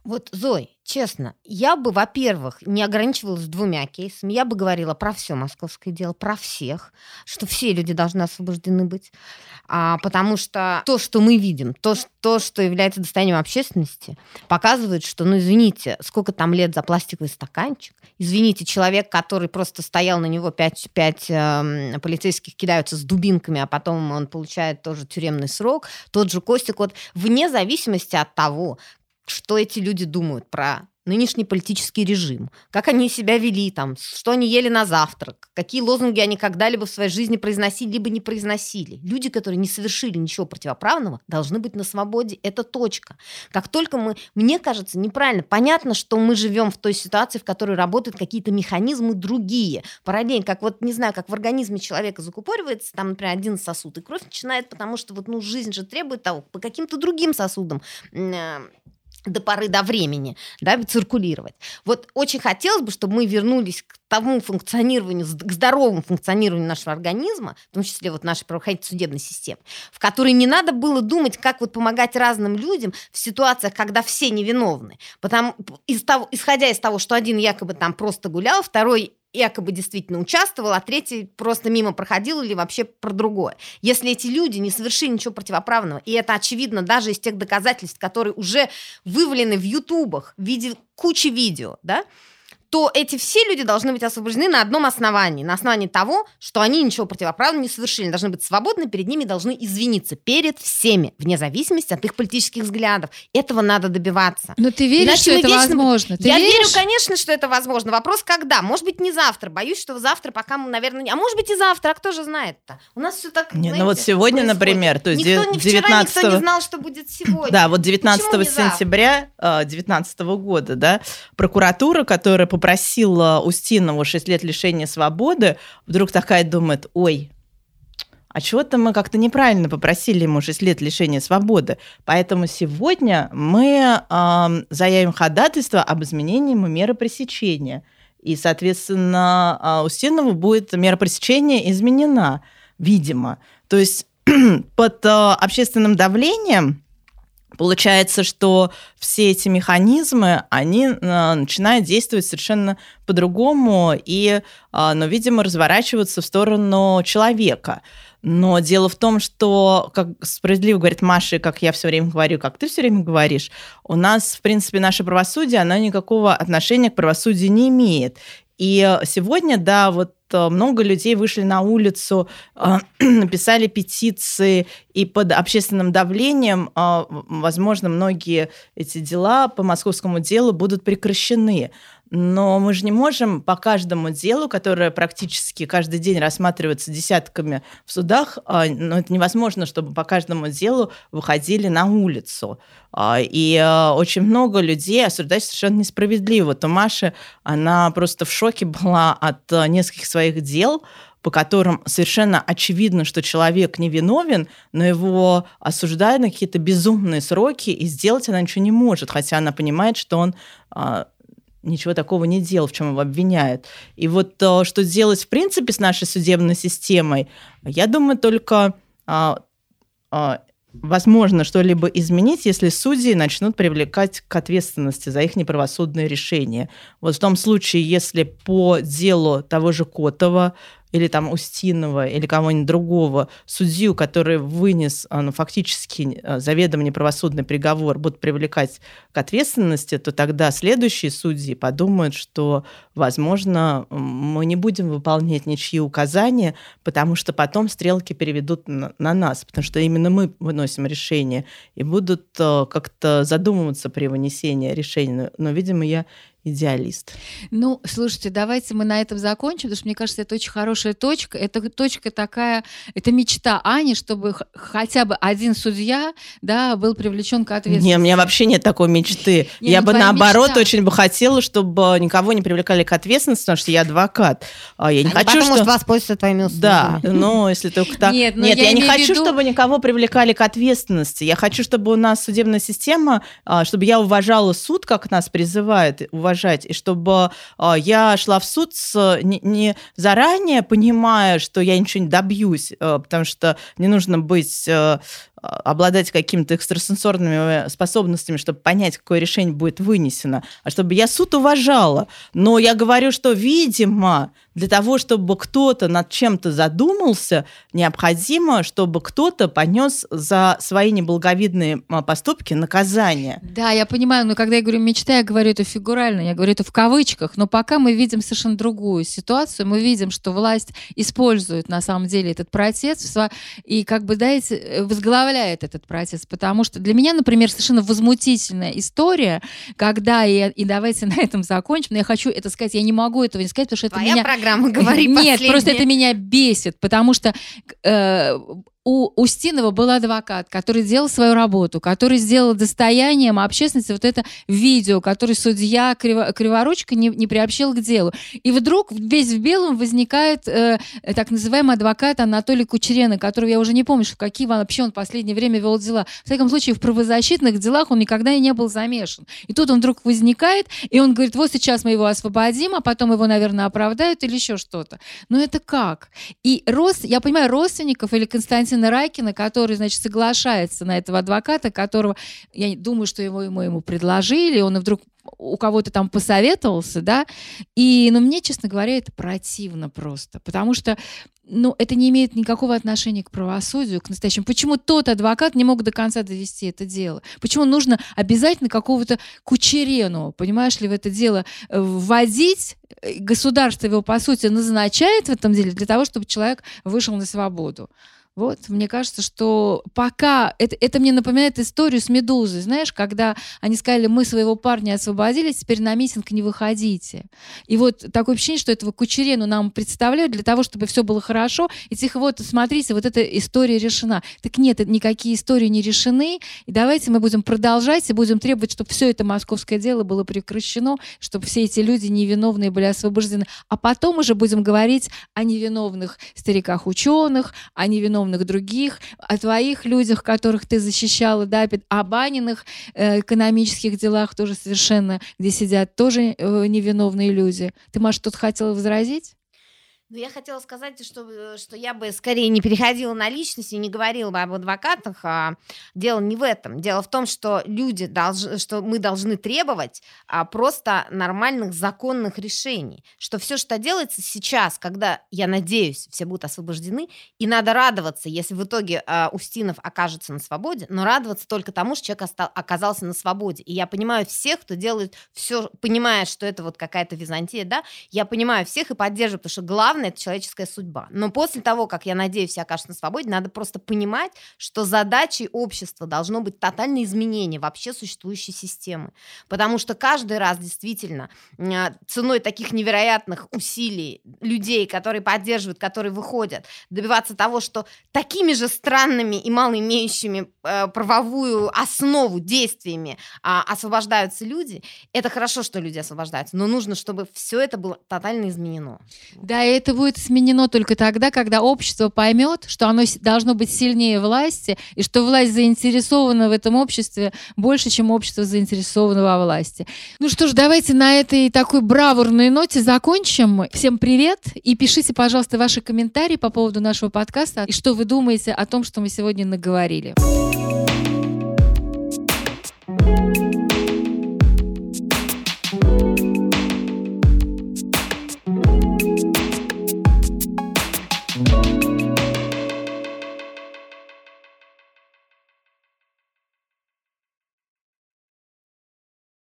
Speaker 2: Вот, Зой, честно, я бы, во-первых, не ограничивалась двумя кейсами. Я бы говорила про все московское дело, про всех, что все люди должны освобождены быть. А, потому что то, что мы видим, то, то, что является достоянием общественности, показывает, что, ну, извините, сколько там лет за пластиковый стаканчик, извините, человек, который просто стоял на него, пять, пять э, полицейских кидаются с дубинками, а потом он получает тоже тюремный срок, тот же Костик, вот вне зависимости от того, что эти люди думают про нынешний политический режим, как они себя вели там, что они ели на завтрак, какие лозунги они когда-либо в своей жизни произносили, либо не произносили. Люди, которые не совершили ничего противоправного, должны быть на свободе. Это точка. Как только мы, мне кажется, неправильно. Понятно, что мы живем в той ситуации, в которой работают какие-то механизмы другие. Параллельно, как вот, не знаю, как в организме человека закупоривается, там, например, один сосуд, и кровь начинает, потому что вот, ну, жизнь же требует того, по каким-то другим сосудам э, до поры до времени, да, циркулировать. Вот очень хотелось бы, чтобы мы вернулись к тому функционированию, к здоровому функционированию нашего организма, в том числе вот нашей правоохранительной судебной системы, в которой не надо было думать, как вот помогать разным людям в ситуациях, когда все невиновны. Потому, из того, исходя из того, что один якобы там просто гулял, второй якобы действительно участвовал, а третий просто мимо проходил или вообще про другое. Если эти люди не совершили ничего противоправного, и это очевидно даже из тех доказательств, которые уже вывалены в ютубах в виде кучи видео, да, то эти все люди должны быть освобождены на одном основании. На основании того, что они ничего противоправного не совершили. Должны быть свободны, перед ними должны извиниться. Перед всеми, вне зависимости от их политических взглядов. Этого надо добиваться.
Speaker 1: Но ты веришь, Иначе что это вечно... возможно? Ты
Speaker 2: Я
Speaker 1: веришь?
Speaker 2: верю, конечно, что это возможно. Вопрос, когда? Может быть, не завтра. Боюсь, что завтра пока мы, наверное... не. А может быть, и завтра. А кто же знает-то? У нас все так,
Speaker 3: Нет, ну вот сегодня, происходит. например, то есть
Speaker 2: никто, 19... вчера никто не знал, что будет сегодня.
Speaker 3: Да, вот 19 сентября 2019 года, да, прокуратура, которая попросила Устинову 6 лет лишения свободы, вдруг такая думает, ой, а чего-то мы как-то неправильно попросили ему 6 лет лишения свободы. Поэтому сегодня мы э, заявим ходатайство об изменении ему меры пресечения. И, соответственно, э, Устинову будет мера пресечения изменена, видимо. То есть под э, общественным давлением Получается, что все эти механизмы, они э, начинают действовать совершенно по-другому и, э, ну, видимо, разворачиваться в сторону человека. Но дело в том, что, как справедливо говорит Маша, как я все время говорю, как ты все время говоришь, у нас, в принципе, наше правосудие, оно никакого отношения к правосудию не имеет. И сегодня, да, вот э, много людей вышли на улицу, э, написали петиции, и под общественным давлением, э, возможно, многие эти дела по московскому делу будут прекращены. Но мы же не можем по каждому делу, которое практически каждый день рассматривается десятками в судах, а, но это невозможно, чтобы по каждому делу выходили на улицу. А, и а, очень много людей осуждают совершенно несправедливо. То Маша, она просто в шоке была от нескольких своих дел, по которым совершенно очевидно, что человек невиновен, но его осуждают на какие-то безумные сроки, и сделать она ничего не может, хотя она понимает, что он ничего такого не делал, в чем его обвиняют. И вот то, что делать в принципе с нашей судебной системой, я думаю, только а, а, возможно что-либо изменить, если судьи начнут привлекать к ответственности за их неправосудные решения. Вот в том случае, если по делу того же Котова или там Устинова, или кого-нибудь другого, судью, который вынес а, ну, фактически а, заведомо неправосудный приговор, будут привлекать к ответственности, то тогда следующие судьи подумают, что, возможно, мы не будем выполнять ничьи указания, потому что потом стрелки переведут на, на нас, потому что именно мы выносим решение и будут а, как-то задумываться при вынесении решения. Но, но видимо, я идеалист.
Speaker 1: Ну, слушайте, давайте мы на этом закончим, потому что мне кажется, это очень хорошая точка. Это точка такая, это мечта Ани, чтобы хотя бы один судья, да, был привлечен к ответственности.
Speaker 3: Не, у меня вообще нет такой мечты. Не, я ну, бы наоборот мечта. очень бы хотела, чтобы никого не привлекали к ответственности, потому что я адвокат. А я не
Speaker 2: Они
Speaker 3: хочу,
Speaker 2: что... воспользоваться твоими услугами.
Speaker 3: Да, ну, если только так. Нет, нет я, я не хочу, виду... чтобы никого привлекали к ответственности. Я хочу, чтобы у нас судебная система, а, чтобы я уважала суд, как нас призывает, уважала уважать, и чтобы э, я шла в суд с, не, не заранее понимая, что я ничего не добьюсь, э, потому что не нужно быть э, обладать какими-то экстрасенсорными способностями, чтобы понять, какое решение будет вынесено, а чтобы я суд уважала. Но я говорю, что, видимо, для того, чтобы кто-то над чем-то задумался, необходимо, чтобы кто-то понес за свои неблаговидные а, поступки наказание.
Speaker 1: Да, я понимаю, но когда я говорю мечта, я говорю это фигурально, я говорю это в кавычках, но пока мы видим совершенно другую ситуацию, мы видим, что власть использует на самом деле этот протест и как бы, дайте, э, возглавляет этот протест, потому что для меня, например, совершенно возмутительная история, когда, и, и давайте на этом закончим, но я хочу это сказать, я не могу этого не сказать, потому что это
Speaker 2: Твоя
Speaker 1: меня...
Speaker 2: программа «Говори
Speaker 1: Нет,
Speaker 2: последнее.
Speaker 1: просто это меня бесит, потому что э, у Устинова был адвокат, который делал свою работу, который сделал достоянием общественности вот это видео, который судья Криво, Криворучка не, не приобщил к делу. И вдруг весь в белом возникает э, так называемый адвокат Анатолий Кучерена, которого я уже не помню, в какие вообще он в последнее время вел дела. В всяком случае, в правозащитных делах он никогда и не был замешан. И тут он вдруг возникает, и он говорит, вот сейчас мы его освободим, а потом его, наверное, оправдают или еще что-то. Но это как? И рост, я понимаю, родственников или Константин Константина Райкина, который, значит, соглашается на этого адвоката, которого, я думаю, что его ему, ему предложили, он вдруг у кого-то там посоветовался, да, и, ну, мне, честно говоря, это противно просто, потому что, ну, это не имеет никакого отношения к правосудию, к настоящему. Почему тот адвокат не мог до конца довести это дело? Почему нужно обязательно какого-то кучерену, понимаешь ли, в это дело э, вводить? Государство его, по сути, назначает в этом деле для того, чтобы человек вышел на свободу. Вот, мне кажется, что пока... Это, это мне напоминает историю с «Медузой», знаешь, когда они сказали, мы своего парня освободили, теперь на митинг не выходите. И вот такое ощущение, что этого Кучерену нам представляют для того, чтобы все было хорошо, и тихо, вот, смотрите, вот эта история решена. Так нет, никакие истории не решены, и давайте мы будем продолжать и будем требовать, чтобы все это московское дело было прекращено, чтобы все эти люди невиновные были освобождены. А потом уже будем говорить о невиновных стариках-ученых, о невиновных безусловных других, о твоих людях, которых ты защищала, да, о Баниных э, экономических делах тоже совершенно, где сидят тоже э, невиновные люди. Ты, Маша, тут хотела возразить?
Speaker 2: Ну, я хотела сказать, что, что я бы скорее не переходила на личности, не говорила бы об адвокатах. А дело не в этом. Дело в том, что люди должны, что мы должны требовать а, просто нормальных законных решений. Что все, что делается сейчас, когда, я надеюсь, все будут освобождены, и надо радоваться, если в итоге а, Устинов окажется на свободе, но радоваться только тому, что человек остал, оказался на свободе. И я понимаю всех, кто делает все, понимая, что это вот какая-то Византия, да, я понимаю всех и поддерживаю, потому что главное главное – это человеческая судьба. Но после того, как, я надеюсь, все окажутся на свободе, надо просто понимать, что задачей общества должно быть тотальное изменение вообще существующей системы. Потому что каждый раз действительно а, ценой таких невероятных усилий людей, которые поддерживают, которые выходят, добиваться того, что такими же странными и малоимеющими э, правовую основу действиями э, освобождаются люди, это хорошо, что люди освобождаются, но нужно, чтобы все это было тотально изменено.
Speaker 1: Да, и это будет изменено только тогда, когда общество поймет, что оно должно быть сильнее власти, и что власть заинтересована в этом обществе больше, чем общество заинтересовано во власти. Ну что ж, давайте на этой такой бравурной ноте закончим. Всем привет, и пишите, пожалуйста, ваши комментарии по поводу нашего подкаста, и что вы думаете о том, что мы сегодня наговорили.